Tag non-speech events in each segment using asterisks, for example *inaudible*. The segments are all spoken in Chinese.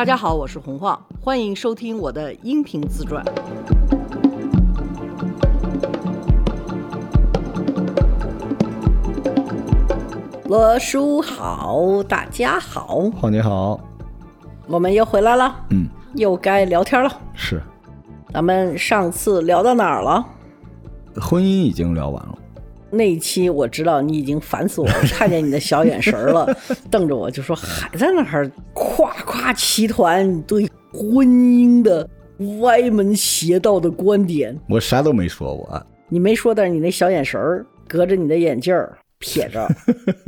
大家好，我是洪晃，欢迎收听我的音频自传。罗叔好，大家好，浩你好，我们又回来了，嗯，又该聊天了。是，咱们上次聊到哪儿了？婚姻已经聊完了。那一期我知道你已经烦死我了，看见你的小眼神了，*laughs* 瞪着我就说还在那儿夸夸其谈对婚姻的歪门邪道的观点。我啥都没说我，你没说，但是你那小眼神儿隔着你的眼镜儿撇着。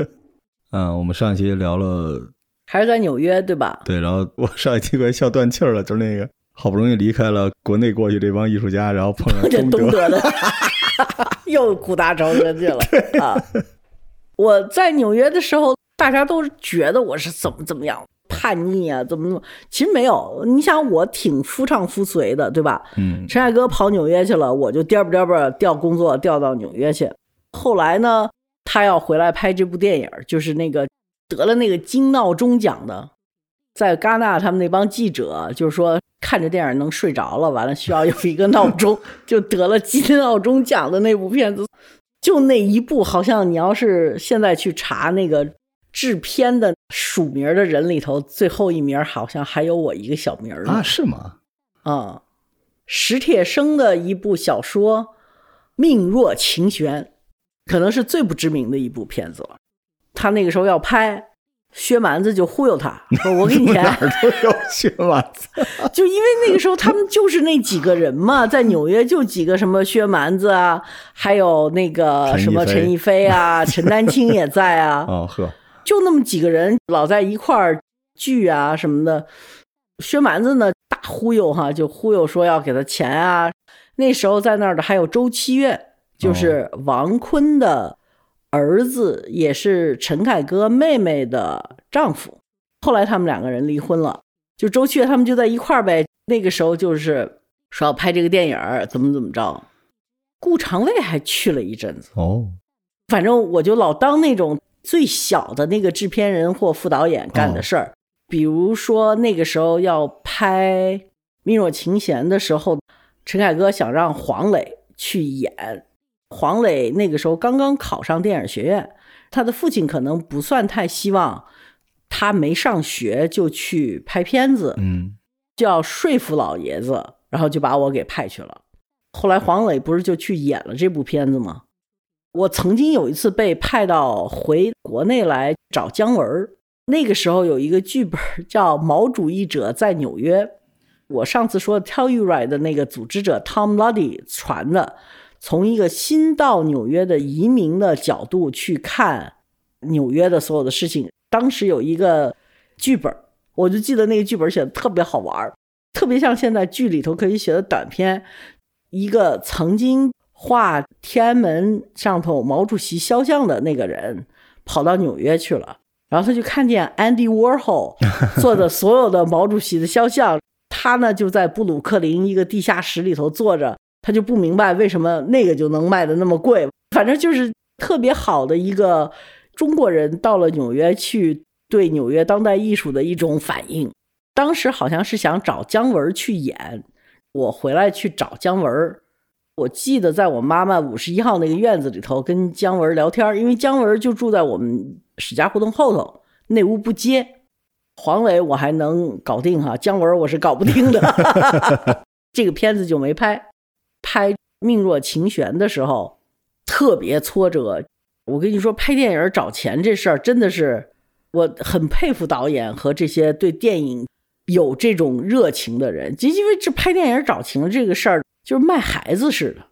*laughs* 嗯，我们上一期聊了，还是在纽约对吧？对，然后我上一期快笑断气儿了，就是那个好不容易离开了国内过去这帮艺术家，然后碰上东德的。*laughs* *laughs* 又苦大仇深去了啊！我在纽约的时候，大家都觉得我是怎么怎么样叛逆啊，怎么怎么？其实没有，你想我挺夫唱妇随的，对吧？嗯，陈凯歌跑纽约去了，我就颠吧颠吧调工作调到纽约去。后来呢，他要回来拍这部电影，就是那个得了那个金闹钟奖的，在戛纳他们那帮记者就是说。看着电影能睡着了，完了需要有一个闹钟，*laughs* 就得了金闹钟奖的那部片子，就那一部，好像你要是现在去查那个制片的署名的人里头，最后一名好像还有我一个小名啊？是吗？啊，史铁生的一部小说《命若琴弦》，可能是最不知名的一部片子了。他那个时候要拍。薛蛮子就忽悠他 *laughs* 说：“我给你钱。”哪儿都有薛蛮子，*laughs* 就因为那个时候他们就是那几个人嘛，在纽约就几个什么薛蛮子啊，还有那个什么陈逸飞啊，*laughs* 陈丹青也在啊。哦呵，就那么几个人老在一块儿聚啊什么的。薛蛮子呢大忽悠哈，就忽悠说要给他钱啊。那时候在那儿的还有周七月，就是王坤的。儿子也是陈凯歌妹妹的丈夫，后来他们两个人离婚了，就周雀他们就在一块儿呗。那个时候就是说要拍这个电影怎么怎么着，顾长卫还去了一阵子哦。反正我就老当那种最小的那个制片人或副导演干的事儿，比如说那个时候要拍《命若琴弦》的时候，陈凯歌想让黄磊去演。黄磊那个时候刚刚考上电影学院，他的父亲可能不算太希望他没上学就去拍片子，嗯，就要说服老爷子，然后就把我给派去了。后来黄磊不是就去演了这部片子吗？我曾经有一次被派到回国内来找姜文，那个时候有一个剧本叫《毛主义者在纽约》，我上次说 Tell You Right 的那个组织者 Tom Luddy 传的。从一个新到纽约的移民的角度去看纽约的所有的事情，当时有一个剧本，我就记得那个剧本写的特别好玩特别像现在剧里头可以写的短片。一个曾经画天安门上头毛主席肖像的那个人跑到纽约去了，然后他就看见 Andy Warhol *laughs* 做的所有的毛主席的肖像，他呢就在布鲁克林一个地下室里头坐着。他就不明白为什么那个就能卖的那么贵，反正就是特别好的一个中国人到了纽约去对纽约当代艺术的一种反应。当时好像是想找姜文去演，我回来去找姜文，我记得在我妈妈五十一号那个院子里头跟姜文聊天，因为姜文就住在我们史家胡同后头，那屋不接。黄磊我还能搞定哈，姜文我是搞不定的，*laughs* *laughs* 这个片子就没拍。拍《命若琴弦》的时候，特别挫折。我跟你说，拍电影找钱这事儿，真的是我很佩服导演和这些对电影有这种热情的人。就因为这拍电影找钱这个事儿，就是卖孩子似的。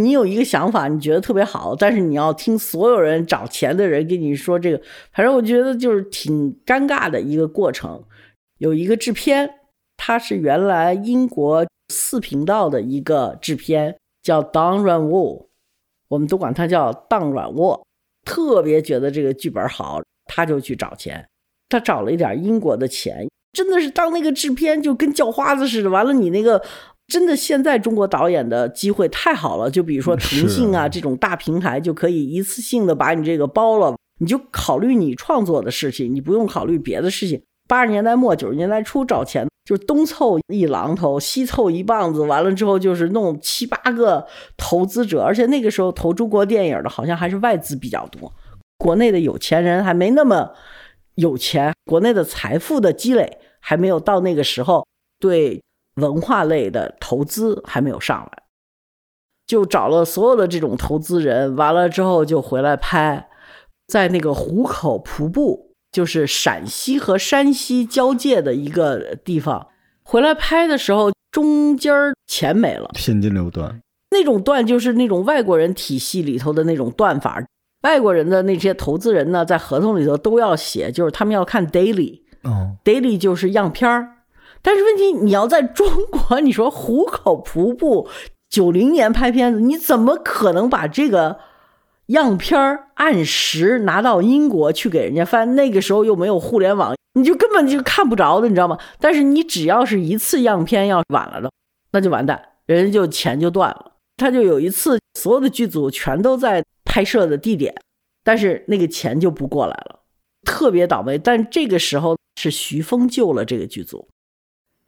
你有一个想法，你觉得特别好，但是你要听所有人找钱的人跟你说这个，反正我觉得就是挺尴尬的一个过程。有一个制片，他是原来英国。四频道的一个制片叫 Don Ranwo，我们都管他叫当软卧，特别觉得这个剧本好，他就去找钱。他找了一点英国的钱，真的是当那个制片就跟叫花子似的。完了，你那个真的现在中国导演的机会太好了，就比如说腾讯啊这种大平台就可以一次性的把你这个包了，你就考虑你创作的事情，你不用考虑别的事情。八十年代末九十年代初找钱，就东凑一榔头，西凑一棒子，完了之后就是弄七八个投资者，而且那个时候投中国电影的好像还是外资比较多，国内的有钱人还没那么有钱，国内的财富的积累还没有到那个时候，对文化类的投资还没有上来。就找了所有的这种投资人，完了之后就回来拍，在那个壶口瀑布，就是陕西和山西交界的一个地方。回来拍的时候，中间钱没了，现金流断。那种断就是那种外国人体系里头的那种断法。外国人的那些投资人呢，在合同里头都要写，就是他们要看 daily，哦，daily 就是样片儿。但是问题，你要在中国，你说壶口瀑布。九零年拍片子，你怎么可能把这个样片按时拿到英国去给人家翻？那个时候又没有互联网，你就根本就看不着的，你知道吗？但是你只要是一次样片要晚了的，那就完蛋，人家就钱就断了。他就有一次，所有的剧组全都在拍摄的地点，但是那个钱就不过来了，特别倒霉。但这个时候是徐峰救了这个剧组，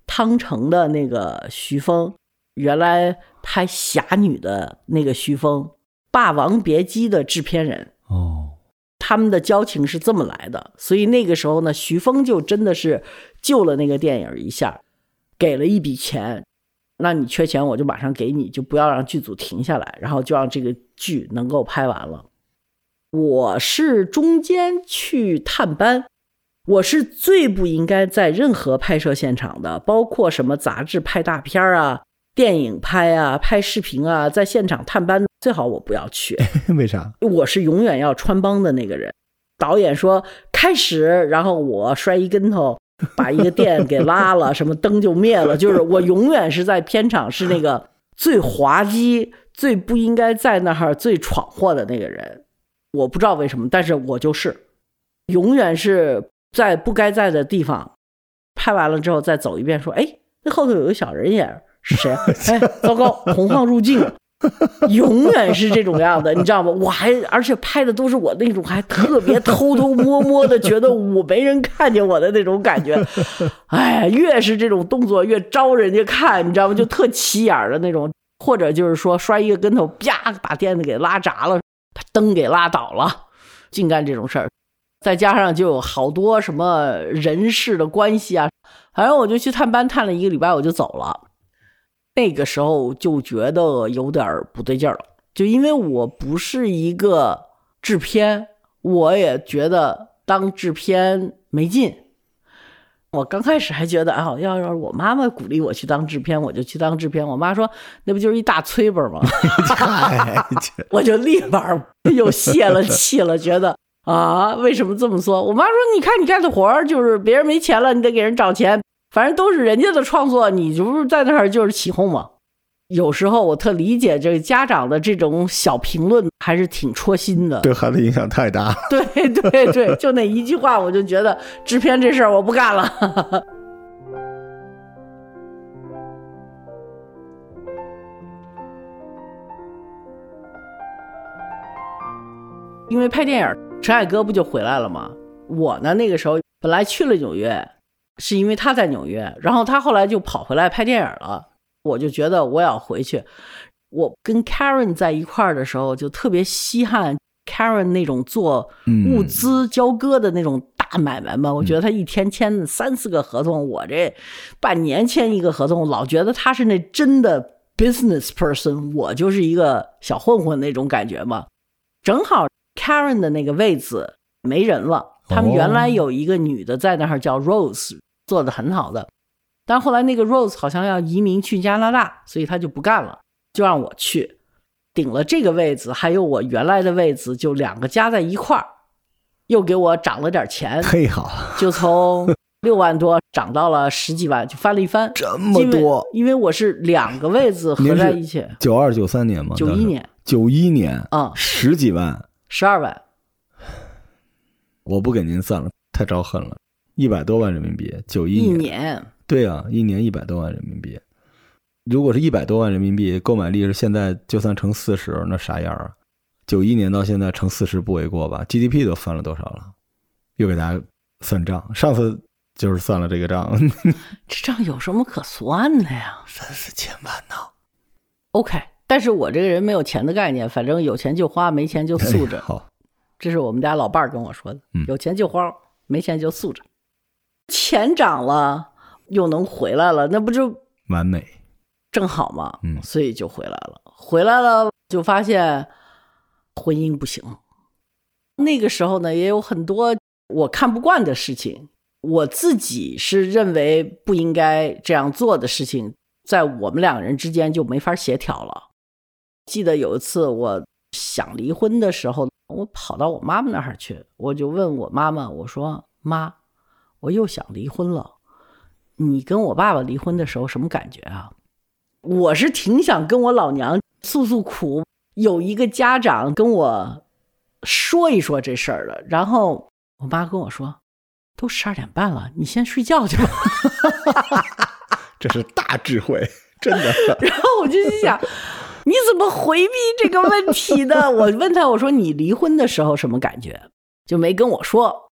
汤城的那个徐峰。原来拍《侠女》的那个徐峰，《霸王别姬》的制片人哦，他们的交情是这么来的，所以那个时候呢，徐峰就真的是救了那个电影一下，给了一笔钱，那你缺钱我就马上给你，就不要让剧组停下来，然后就让这个剧能够拍完了。我是中间去探班，我是最不应该在任何拍摄现场的，包括什么杂志拍大片啊。电影拍啊，拍视频啊，在现场探班最好我不要去。*laughs* 为啥？我是永远要穿帮的那个人。导演说开始，然后我摔一跟头，把一个电给拉了，什么灯就灭了。就是我永远是在片场是那个最滑稽、最不应该在那儿、最闯祸的那个人。我不知道为什么，但是我就是永远是在不该在的地方。拍完了之后再走一遍，说：“哎，那后头有个小人影。”是谁？哎，糟糕，洪晃入镜，*laughs* 永远是这种样的，你知道吗？我还而且拍的都是我那种还特别偷偷摸摸的，觉得我没人看见我的那种感觉。*laughs* 哎，越是这种动作越招人家看，你知道吗？就特起眼的那种，或者就是说摔一个跟头，啪，把垫子给拉砸了，把灯给拉倒了，净干这种事儿。再加上就有好多什么人事的关系啊，反正我就去探班，探了一个礼拜，我就走了。那个时候就觉得有点不对劲儿了，就因为我不是一个制片，我也觉得当制片没劲。我刚开始还觉得，啊，要是我妈妈鼓励我去当制片，我就去当制片。我妈说，那不就是一大催本吗？*laughs* 我就立马又泄了气了，觉得啊，为什么这么说？我妈说，你看你干的活儿，就是别人没钱了，你得给人找钱。反正都是人家的创作，你就是在那儿就是起哄嘛。有时候我特理解这个家长的这种小评论，还是挺戳心的。对孩子影响太大。对对对，就那一句话，我就觉得制片这事儿我不干了。*laughs* 因为拍电影，陈凯歌不就回来了吗？我呢，那个时候本来去了纽约。是因为他在纽约，然后他后来就跑回来拍电影了。我就觉得我要回去。我跟 Karen 在一块儿的时候，就特别稀罕 Karen 那种做物资交割的那种大买卖嘛。我觉得他一天签三四个合同，我这半年签一个合同，老觉得他是那真的 business person，我就是一个小混混那种感觉嘛。正好 Karen 的那个位子没人了。他们原来有一个女的在那儿叫 Rose，做的很好的，但后来那个 Rose 好像要移民去加拿大，所以他就不干了，就让我去顶了这个位子，还有我原来的位子，就两个加在一块儿，又给我涨了点钱，嘿好，就从 *laughs* 六万多涨到了十几万，就翻了一番，这么多，因为我是两个位子合在一起，九二九三年吗？九一年，九一年，啊，十几万，十二万。我不给您算了，太招恨了，一百多万人民币，九一年，对啊，一年一百多万人民币。如果是一百多万人民币，购买力是现在就算乘四十，那啥样啊？九一年到现在乘四十不为过吧？GDP 都翻了多少了？又给大家算账。上次就是算了这个账，*laughs* 这账有什么可算的呀？三四千万呢。OK，但是我这个人没有钱的概念，反正有钱就花，没钱就素着。好，这是我们家老伴儿跟我说的嗯，有钱就花，没钱就素着。钱涨了又能回来了，那不就完美。正好嘛？嗯所以就回来了。回来了就发现婚姻不行。那个时候呢，也有很多我看不惯的事情，我自己是认为不应该这样做的事情，在我们两个人之间就没法协调了。记得有一次我想离婚的时候，我跑到我妈妈那儿去，我就问我妈妈，我说：“妈，我又想离婚了，你跟我爸爸离婚的时候什么感觉啊？”我是挺想跟我老娘诉诉苦，有一个家长跟我说一说这事儿的。然后我妈跟我说：“都十二点半了，你先睡觉去吧。*laughs* *laughs* 这是大智慧，真的。*laughs* ”然后我就心想：“你怎么回避这个问题的？” *laughs* 我问他：“我说你离婚的时候什么感觉？”就没跟我说。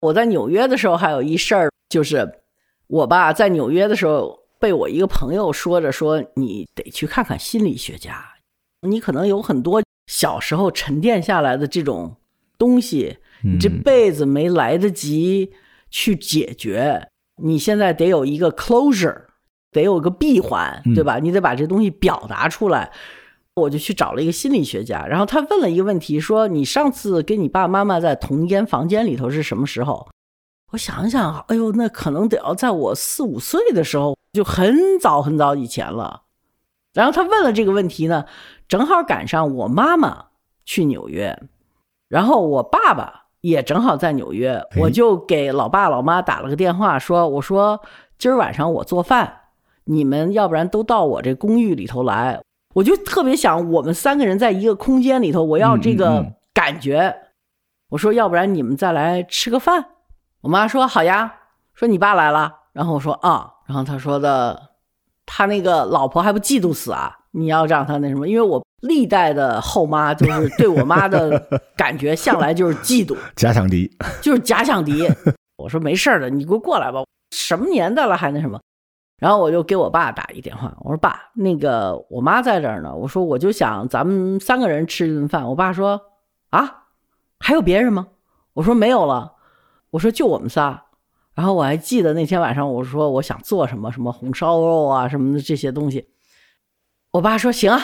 我在纽约的时候还有一事儿，就是我吧在纽约的时候被我一个朋友说着说：“你得去看看心理学家，你可能有很多小时候沉淀下来的这种东西，你这嗯辈子没来得及去解决，你现在得有一个 closure，得有个闭环，对吧？你得把这东西表达出来。我就去找了一个心理学家，然后他问了一个问题，说：“你上次跟你爸爸妈妈在同一间房间里头是什么时候？”我想想，哎呦，那可能得要在我四五岁的时候，就很早很早以前了。然后他问了这个问题呢，正好赶上我妈妈去纽约，然后我爸爸也正好在纽约，哎我就给老爸老妈打了个电话，说：“我说今儿晚上我做饭，你们要不然都到我这公寓里头来。”我就特别想我们三个人在一个空间里头，我要这个嗯感觉。我说：“要不然你们再来吃个饭。”我妈说：“好呀。”说你爸来了，然后我说：“啊。”然后他说的，他那个老婆还不嫉妒死啊？你要让他那什么？因为我历代的后妈就是对我妈的感觉向来就是嫉妒，*laughs* 假想敌，就是假想敌。*laughs* 我说没事儿的，你给我过来吧，什么年代了还那什么？然后我就给我爸打一电话，我说爸，那个我妈在这儿呢，我说我就想咱们三个人吃一顿饭。我爸说啊，还有别人吗？我说没有了，我说就我们仨。然后我还记得那天晚上，我说我想做什么什么红烧肉啊什么的这些东西。我爸说行啊。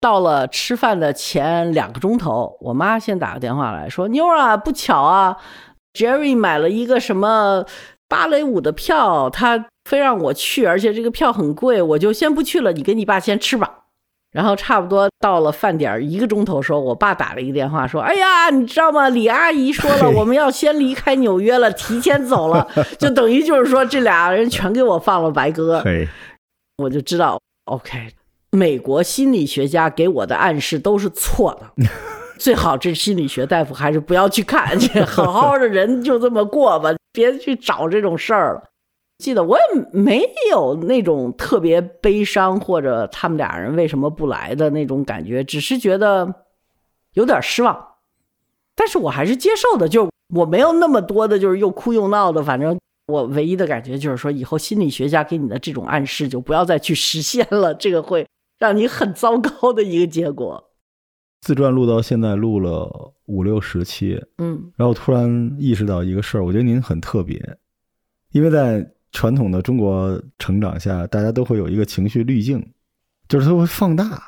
到了吃饭的前两个钟头，我妈先打个电话来说：“妞啊，不巧啊，Jerry 买了一个什么芭蕾舞的票，他非让我去，而且这个票很贵，我就先不去了，你跟你爸先吃吧。”然后差不多到了饭点儿一个钟头时候，我爸打了一个电话说：“哎呀，你知道吗？李阿姨说了，我们要先离开纽约了，提前走了，*laughs* 就等于就是说这俩人全给我放了白鸽。”嘿，我就知道，OK，美国心理学家给我的暗示都是错的。*laughs* 最好这心理学大夫还是不要去看去，*laughs* 好好的人就这么过吧，别去找这种事儿了。记得我也没有那种特别悲伤或者他们俩人为什么不来的那种感觉，只是觉得有点失望。但是我还是接受的，就是我没有那么多的，就是又哭又闹的。反正我唯一的感觉就是说，以后心理学家给你的这种暗示就不要再去实现了，这个会让你很糟糕的一个结果。自传录到现在录了五六十期，嗯然后突然意识到一个事儿，我觉得您很特别，因为在传统的中国成长下，大家都会有一个情绪滤镜，就是它会放大，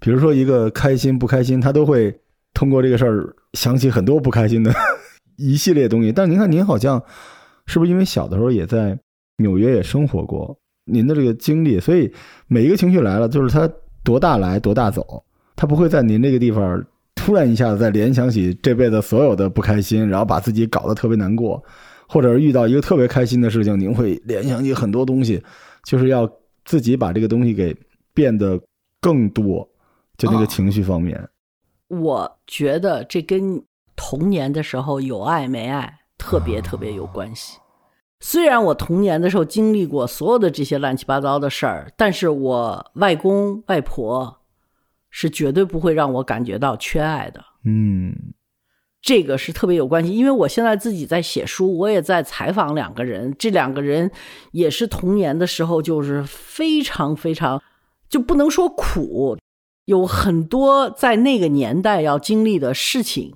比如说一个开心不开心，他都会通过这个事儿想起很多不开心的 *laughs* 一系列东西。但您看，您好像是不是因为小的时候也在纽约也生活过，您的这个经历，所以每一个情绪来了，就是它多大来多大走，它不会在您这个地方突然一下子再联想起这辈子所有的不开心，然后把自己搞得特别难过，或者是遇到一个特别开心的事情，您会联想起很多东西，就是要自己把这个东西给变得更多，就那个哦情绪方面。我觉得这跟童年的时候有爱没爱特别特别有关系。虽然我童年的时候经历过所有的这些乱七八糟的事儿，但是我外公外婆是绝对不会让我感觉到缺爱的。嗯这个是特别有关系，因为我现在自己在写书，我也在采访两个人，这两个人也是童年的时候就是非常非常，就不能说苦，有很多在那个年代要经历的事情，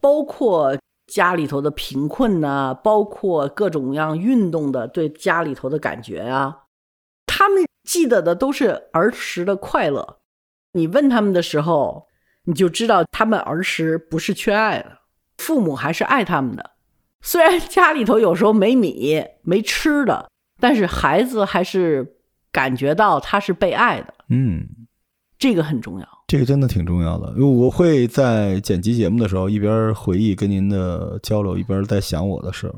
包括家里头的贫困呐，包括各种各样运动的对家里头的感觉啊，他们记得的都是儿时的快乐。你问他们的时候，你就知道他们儿时不是缺爱的。父母还是爱他们的，虽然家里头有时候没米没吃的，但是孩子还是感觉到他是被爱的。嗯，这个很重要，这个真的挺重要的。因为我会在剪辑节目的时候，一边回忆跟您的交流，一边在想我的事儿，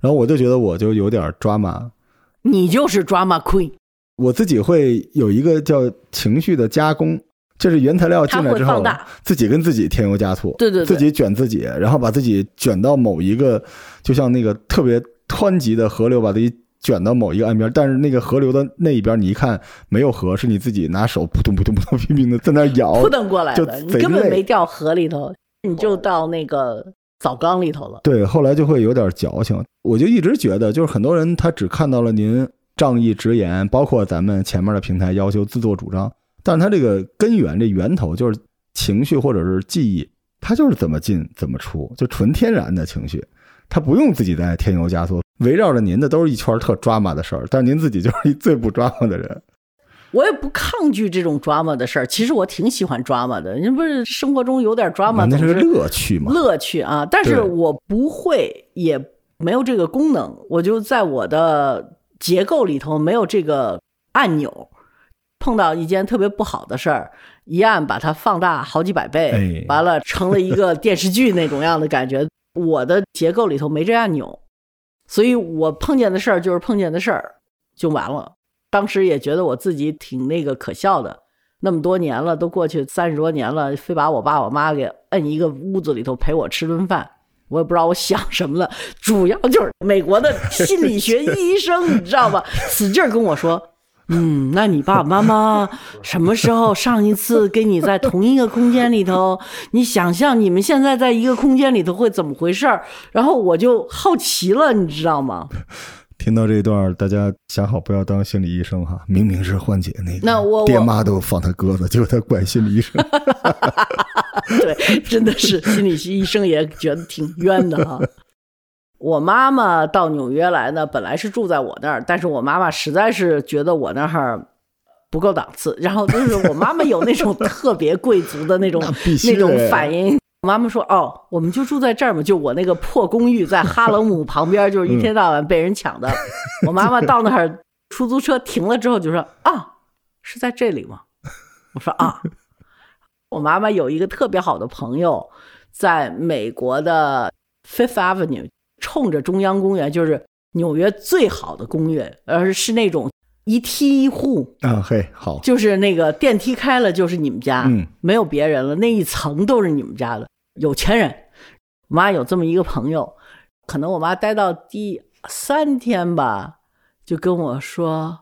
然后我就觉得我就有点抓马。你就是 drama queen，我自己会有一个叫情绪的加工。就是原材料进来之后，自己跟自己添油加醋，对对对，自己卷自己，然后把自己卷到某一个，就像那个特别湍急的河流，把自己卷到某一个岸边。但是那个河流的那一边，你一看没有河，是你自己拿手扑通扑通扑通 *laughs* 拼命的在那摇，扑腾过来的，你根本没掉河里头，你就到那个澡缸里头了。对，后来就会有点矫情。我就一直觉得，就是很多人他只看到了您仗义直言，包括咱们前面的平台要求自作主张。但它这个根源，这源头就是情绪或者是记忆，它就是怎么进怎么出，就纯天然的情绪，它不用自己再添油加醋。围绕着您的都是一圈特抓马的事儿，但是您自己就是一最不抓马的人。我也不抗拒这种抓马的事儿，其实我挺喜欢抓马的。您不是生活中有点抓马，那是乐趣嘛？乐趣啊！但是我不会，也没有这个功能，我就在我的结构里头没有这个按钮。碰到一件特别不好的事儿，一按把它放大好几百倍，完了成了一个电视剧那种样的感觉。我的结构里头没这按钮，所以我碰见的事儿就是碰见的事儿，就完了。当时也觉得我自己挺那个可笑的，那么多年了，都过去三十多年了，非把我爸我妈给摁一个屋子里头陪我吃顿饭，我也不知道我想什么了。主要就是美国的心理学医生，你知道吧，使劲跟我说。嗯，那你爸爸妈妈什么时候上一次跟你在同一个空间里头？你想象你们现在在一个空间里头会怎么回事儿？然后我就好奇了，你知道吗？*laughs* 听到这一段，大家想好不要当心理医生哈。明明是幻姐那个，那我爹妈都放他鸽子，结果他怪心理医生。*laughs* 对，真的是心理医生也觉得挺冤的哈。我妈妈到纽约来呢，本来是住在我那儿，但是我妈妈实在是觉得我那儿不够档次，然后就是我妈妈有那种 *laughs* 特别贵族的那种那种反应。我妈妈说：“哦，我们就住在这儿嘛，就我那个破公寓在哈 *laughs* 勒姆旁边，就是一天到晚被人抢的。*laughs* ”我妈妈到那儿，出租车停了之后就说：“啊，是在这里吗？”我说：“啊。”我妈妈有一个特别好的朋友，在美国的 Fifth Avenue。冲着中央公园，就是纽约最好的公寓，而是那种一梯一户啊，嘿，好，就是那个电梯开了就是你们家，嗯，没有别人了，那一层都是你们家的有钱人。我妈有这么一个朋友，可能我妈待到第三天吧，就跟我说，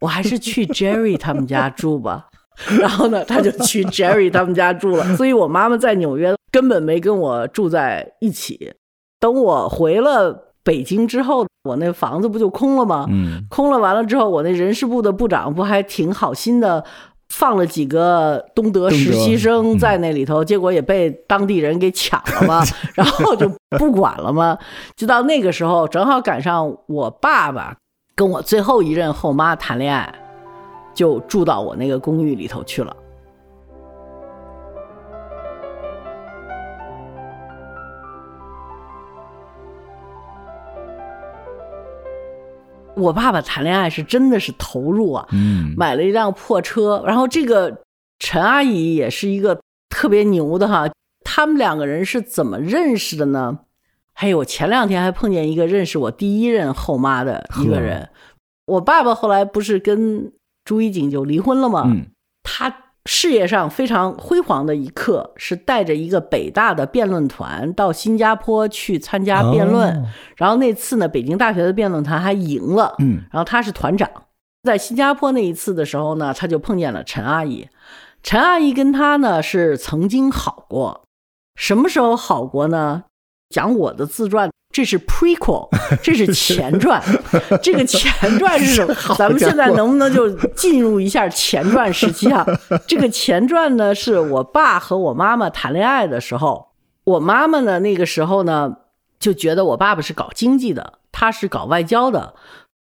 我还是去 Jerry 他们家住吧。*laughs* 然后呢，他就去 Jerry 他们家住了。所以我妈妈在纽约根本没跟我住在一起。等我回了北京之后，我那房子不就空了吗？嗯，空了完了之后，我那人事部的部长不还挺好心的，放了几个东德实习生在那里头，结果也被当地人给抢了嘛，*laughs* 然后就不管了嘛。就到那个时候，正好赶上我爸爸跟我最后一任后妈谈恋爱，就住到我那个公寓里头去了。我爸爸谈恋爱是真的是投入啊，嗯，买了一辆破车，然后这个陈阿姨也是一个特别牛的哈，他们两个人是怎么认识的呢？还有前两天还碰见一个认识我第一任后妈的一个人，我爸爸后来不是跟朱一景就离婚了吗？嗯，他。事业上非常辉煌的一刻，是带着一个北大的辩论团到新加坡去参加辩论。然后那次呢，北京大学的辩论团还赢了。嗯，然后他是团长，在新加坡那一次的时候呢，他就碰见了陈阿姨。陈阿姨跟他呢是曾经好过，什么时候好过呢？讲我的自传，这是 prequel，*laughs* 这是前传。*laughs* 这个前传是什么？咱们现在能不能就进入一下前传时期啊？这个前传呢，是我爸和我妈妈谈恋爱的时候，我妈妈呢那个时候呢就觉得我爸爸是搞经济的，他是搞外交的，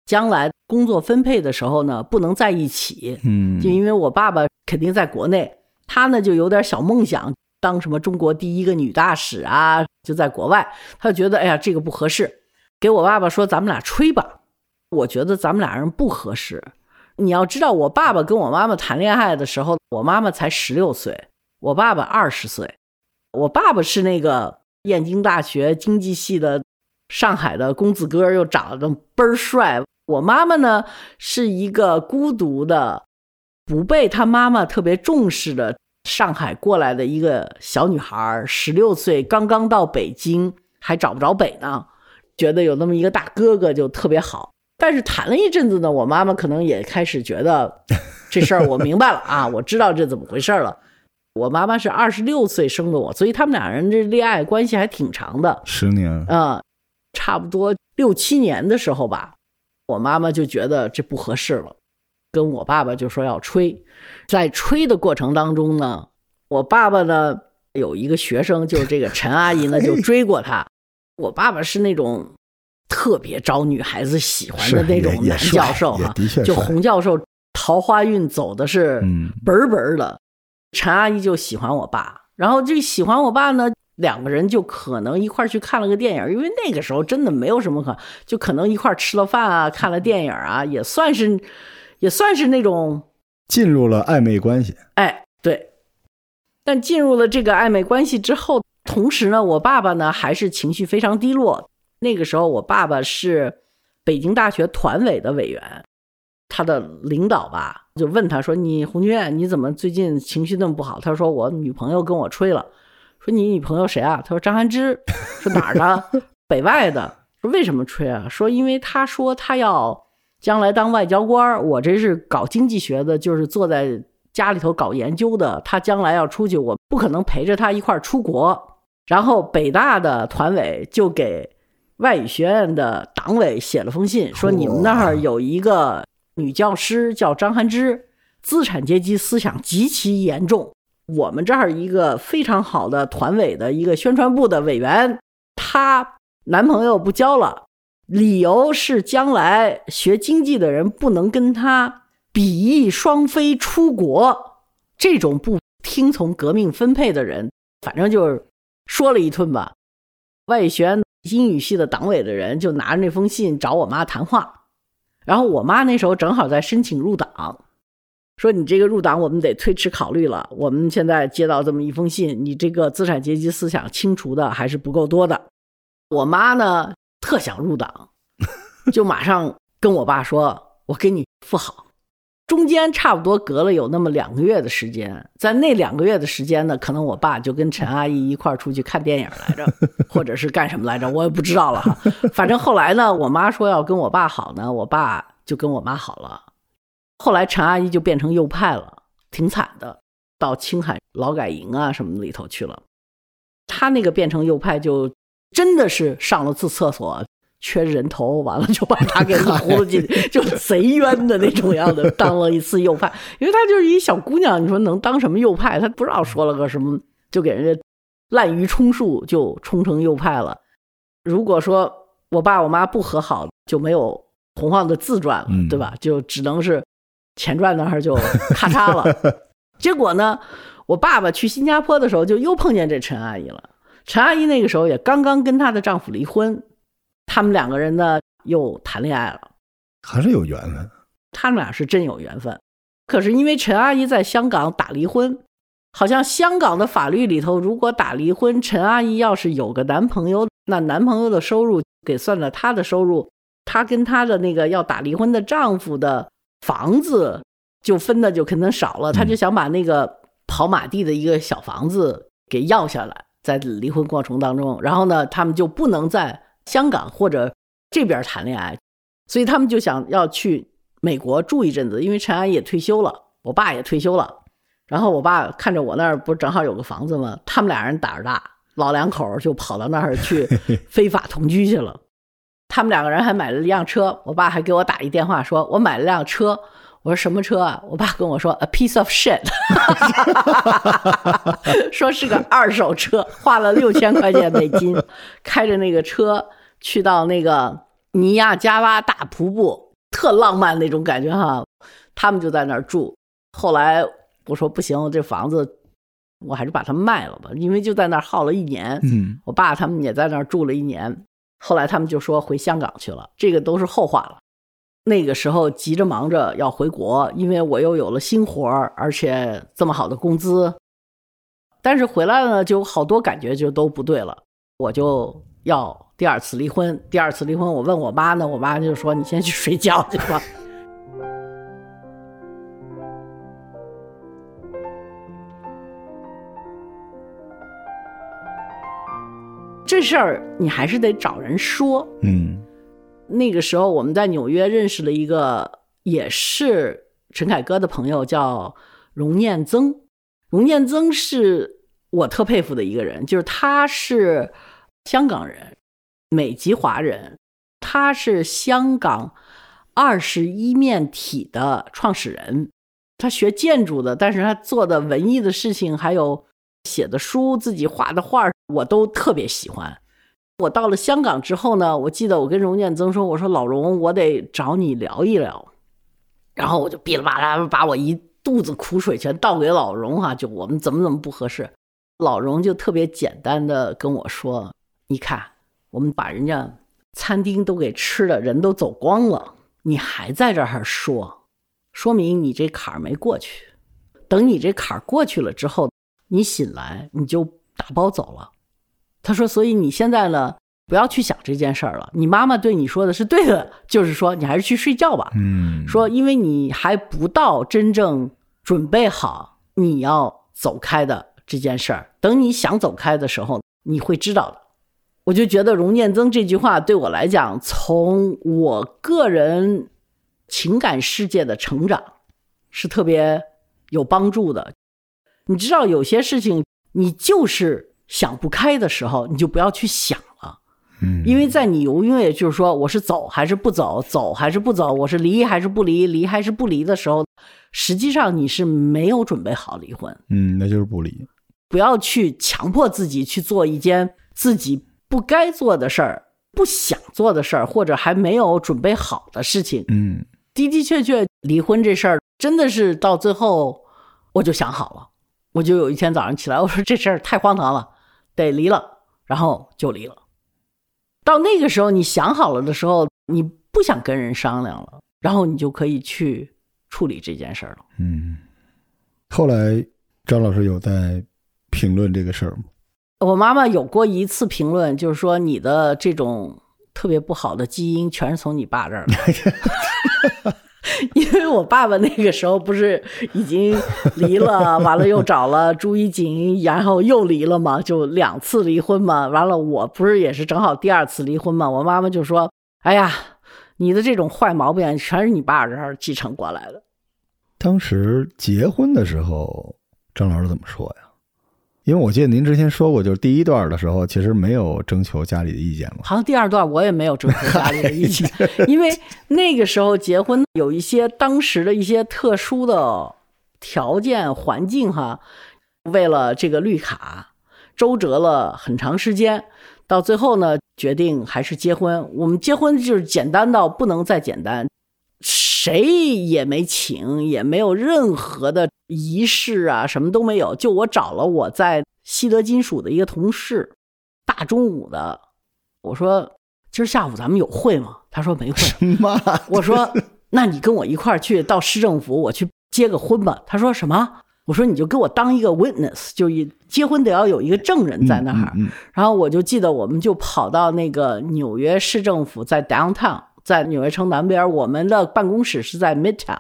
将来工作分配的时候呢不能在一起。嗯，就因为我爸爸肯定在国内，他呢就有点小梦想。当什么中国第一个女大使啊？就在国外，他就觉得哎呀，这个不合适，给我爸爸说咱们俩吹吧。我觉得咱们俩人不合适。你要知道，我爸爸跟我妈妈谈恋爱的时候，我妈妈才十六岁，我爸爸二十岁。我爸爸是那个燕京大学经济系的，上海的公子哥，又长得倍儿帅。我妈妈呢，是一个孤独的，不被他妈妈特别重视的。上海过来的一个小女孩，十六岁，刚刚到北京，还找不着北呢，觉得有那么一个大哥哥就特别好。但是谈了一阵子呢，我妈妈可能也开始觉得这事儿我明白了啊，*laughs* 我知道这怎么回事了。我妈妈是二十六岁生的我，所以他们俩人这恋爱关系还挺长的，十年嗯，差不多六七年的时候吧，我妈妈就觉得这不合适了。跟我爸爸就说要吹，在吹的过程当中呢，我爸爸呢有一个学生，就是这个陈阿姨呢就追过他。我爸爸是那种特别招女孩子喜欢的那种男教授哈，就洪教授桃花运走的是本本的。陈阿姨就喜欢我爸，然后这喜欢我爸呢，两个人就可能一块去看了个电影，因为那个时候真的没有什么可，就可能一块吃了饭啊，看了电影啊，也算是。也算是那种进入了暧昧关系，哎，对。但进入了这个暧昧关系之后，同时呢，我爸爸呢还是情绪非常低落。那个时候，我爸爸是北京大学团委的委员，他的领导吧就问他说：“你红军，你怎么最近情绪那么不好？”他说：“我女朋友跟我吹了。”说：“你女朋友谁啊？”他说：“张涵之。”说：“哪儿的？*laughs* 北外的。”说：“为什么吹啊？”说：“因为他说他要。”将来当外交官我这是搞经济学的，就是坐在家里头搞研究的。他将来要出去，我不可能陪着他一块儿出国。然后北大的团委就给外语学院的党委写了封信，说你们那儿有一个女教师叫张涵之，资产阶级思想极其严重。我们这儿一个非常好的团委的一个宣传部的委员，她男朋友不交了。理由是将来学经济的人不能跟他比翼双飞出国，这种不听从革命分配的人，反正就是说了一顿吧。外语学院英语系的党委的人就拿着那封信找我妈谈话，然后我妈那时候正好在申请入党，说你这个入党我们得推迟考虑了。我们现在接到这么一封信，你这个资产阶级思想清除的还是不够多的。我妈呢？特想入党，*laughs* 就马上跟我爸说：“我给你付好。”中间差不多隔了有那么两个月的时间，在那两个月的时间呢，可能我爸就跟陈阿姨一块出去看电影来着，*laughs* 或者是干什么来着，我也不知道了哈。反正后来呢，我妈说要跟我爸好呢，我爸就跟我妈好了。后来陈阿姨就变成右派了，挺惨的，到青海劳改营啊什么里头去了。她那个变成右派就。真的是上了次厕所缺人头，完了就把他给糊了进去，*laughs* 就贼冤的那种样子，当了一次右派。因为他就是一小姑娘，你说能当什么右派？他不知道说了个什么，就给人家滥竽充数，就充成右派了。如果说我爸我妈不和好，就没有洪晃的自传了，对吧？就只能是前传那儿就咔嚓了。*laughs* 结果呢，我爸爸去新加坡的时候，就又碰见这陈阿姨了。陈阿姨那个时候也刚刚跟她的丈夫离婚，他们两个人呢又谈恋爱了，还是有缘分。他们俩是真有缘分，可是因为陈阿姨在香港打离婚，好像香港的法律里头，如果打离婚，陈阿姨要是有个男朋友，那男朋友的收入给算在她的收入，她跟她的那个要打离婚的丈夫的房子就分的就可能少了，她就想把那个跑马地的一个小房子给要下来。在离婚过程当中，然后呢，他们就不能在香港或者这边谈恋爱，所以他们就想要去美国住一阵子。因为陈安也退休了，我爸也退休了，然后我爸看着我那儿不是正好有个房子吗？他们俩人胆儿大，老两口就跑到那儿去 *laughs* 非法同居去了。他们两个人还买了一辆车，我爸还给我打一电话说：“我买了辆车。”我说：“什么车啊？”我爸跟我说：“A piece of shit。*laughs* ”说是个二手车，花了六千块钱美金，开着那个车去到那个尼亚加拉大瀑布，特浪漫那种感觉哈。他们就在那儿住。后来我说不行，这房子我还是把它卖了吧，因为就在那儿耗了一年。嗯，我爸他们也在那儿住了一年。后来他们就说回香港去了，这个都是后话了。那个时候急着忙着要回国，因为我又有了新活儿，而且这么好的工资。但是回来了呢，就好多感觉就都不对了，我就要第二次离婚。第二次离婚，我问我妈呢，我妈就说：“你先去睡觉去吧。*laughs* ”这事儿你还是得找人说。嗯，那个时候我们在纽约认识了一个也是陈凯歌的朋友，叫荣念曾。荣念曾是我特佩服的一个人，就是他是香港人，美籍华人，他是香港二十一面体的创始人。他学建筑的，但是他做的文艺的事情还有。写的书，自己画的画，我都特别喜欢。我到了香港之后呢，我记得我跟荣建增说：“我说老荣，我得找你聊一聊。”然后我就噼里啪啦把我一肚子苦水全倒给老荣哈，就我们怎么怎么不合适。老荣就特别简单的跟我说：“你看，我们把人家餐厅都给吃的，人都走光了，你还在这儿说，说明你这坎儿没过去。等你这坎儿过去了之后。”你醒来，你就打包走了。他说：“所以你现在呢，不要去想这件事儿了。你妈妈对你说的是对的，就是说你还是去睡觉吧。嗯，说因为你还不到真正准备好你要走开的这件事儿。等你想走开的时候，你会知道的。我就觉得荣念增这句话对我来讲，从我个人情感世界的成长是特别有帮助的。”你知道有些事情，你就是想不开的时候，你就不要去想了。嗯，因为在你犹豫，就是说我是走还是不走，走还是不走，我是离还是不离，离还是不离的时候，实际上你是没有准备好离婚。嗯，那就是不离。不要去强迫自己去做一件自己不该做的事儿、不想做的事儿，或者还没有准备好的事情。嗯，的的确确，离婚这事儿真的是到最后，我就想好了。我就有一天早上起来，我说这事儿太荒唐了，得离了，然后就离了。到那个时候，你想好了的时候，你不想跟人商量了，然后你就可以去处理这件事儿了。嗯。后来张老师有在评论这个事儿吗？我妈妈有过一次评论，就是说你的这种特别不好的基因全是从你爸这儿来。*laughs* *laughs* 因为我爸爸那个时候不是已经离了，*laughs* 完了又找了朱一锦，然后又离了嘛，就两次离婚嘛。完了，我不是也是正好第二次离婚嘛。我妈妈就说：“哎呀，你的这种坏毛病全是你爸这儿继承过来的。”当时结婚的时候，张老师怎么说呀？因为我记得您之前说过，就是第一段的时候，其实没有征求家里的意见嘛。好像第二段我也没有征求家里的意见，*laughs* 因为那个时候结婚有一些当时的一些特殊的条件环境哈。为了这个绿卡，周折了很长时间，到最后呢，决定还是结婚。我们结婚就是简单到不能再简单，谁也没请，也没有任何的。仪式啊，什么都没有，就我找了我在西德金属的一个同事，大中午的，我说今儿下午咱们有会吗？他说没会。什么？我说那你跟我一块儿去到市政府，我去结个婚吧。他说什么？我说你就给我当一个 witness，就一结婚得要有一个证人在那儿。然后我就记得我们就跑到那个纽约市政府，在 downtown，在纽约城南边，我们的办公室是在 midtown。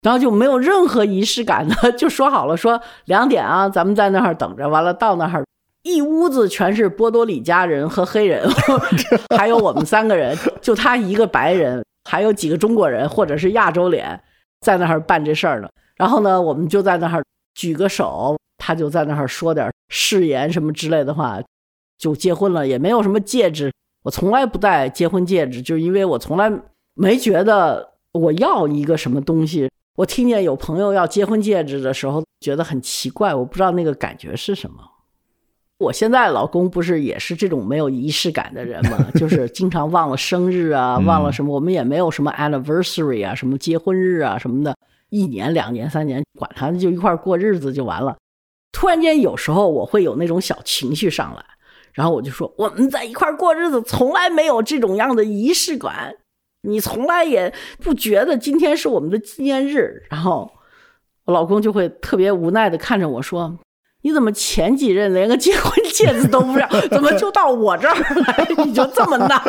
然后就没有任何仪式感的，就说好了，说两点啊，咱们在那儿等着。完了到那儿，一屋子全是波多里加人和黑人，*laughs* 还有我们三个人，就他一个白人，还有几个中国人或者是亚洲脸，在那儿办这事儿呢。然后呢，我们就在那儿举个手，他就在那儿说点誓言什么之类的话。就结婚了，也没有什么戒指，我从来不戴结婚戒指，就是因为我从来没觉得我要一个什么东西。我听见有朋友要结婚戒指的时候，觉得很奇怪，我不知道那个感觉是什么。我现在老公不是也是这种没有仪式感的人吗？*laughs* 就是经常忘了生日啊，忘了什么，我们也没有什么 anniversary 啊，什么结婚日啊什么的，一年、两年、三年，管他，就一块过日子就完了。突然间，有时候我会有那种小情绪上来，然后我就说：“我们在一块过日子，从来没有这种样的仪式感，你从来也不觉得今天是我们的纪念日。”然后我老公就会特别无奈的看着我说。你怎么前几任连个结婚戒指都不让，怎么就到我这儿来你就这么闹？*laughs*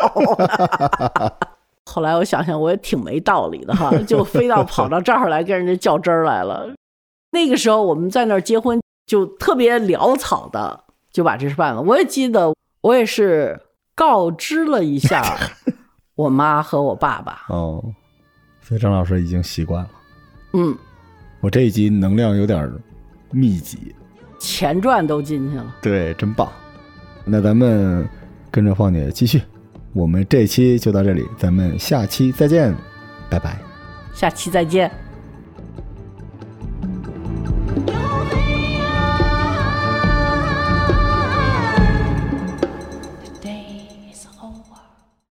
后来我想想，我也挺没道理的哈，就非要跑到这儿来跟人家较真儿来了。那个时候我们在那儿结婚，就特别潦草的就把这事办了。我也记得，我也是告知了一下 *laughs* 我妈和我爸爸。哦，所以张老师已经习惯了。嗯，我这一集能量有点密集。前传都进去了，对，真棒。那咱们跟着放姐继续，我们这期就到这里，咱们下期再见，拜拜。下期再见。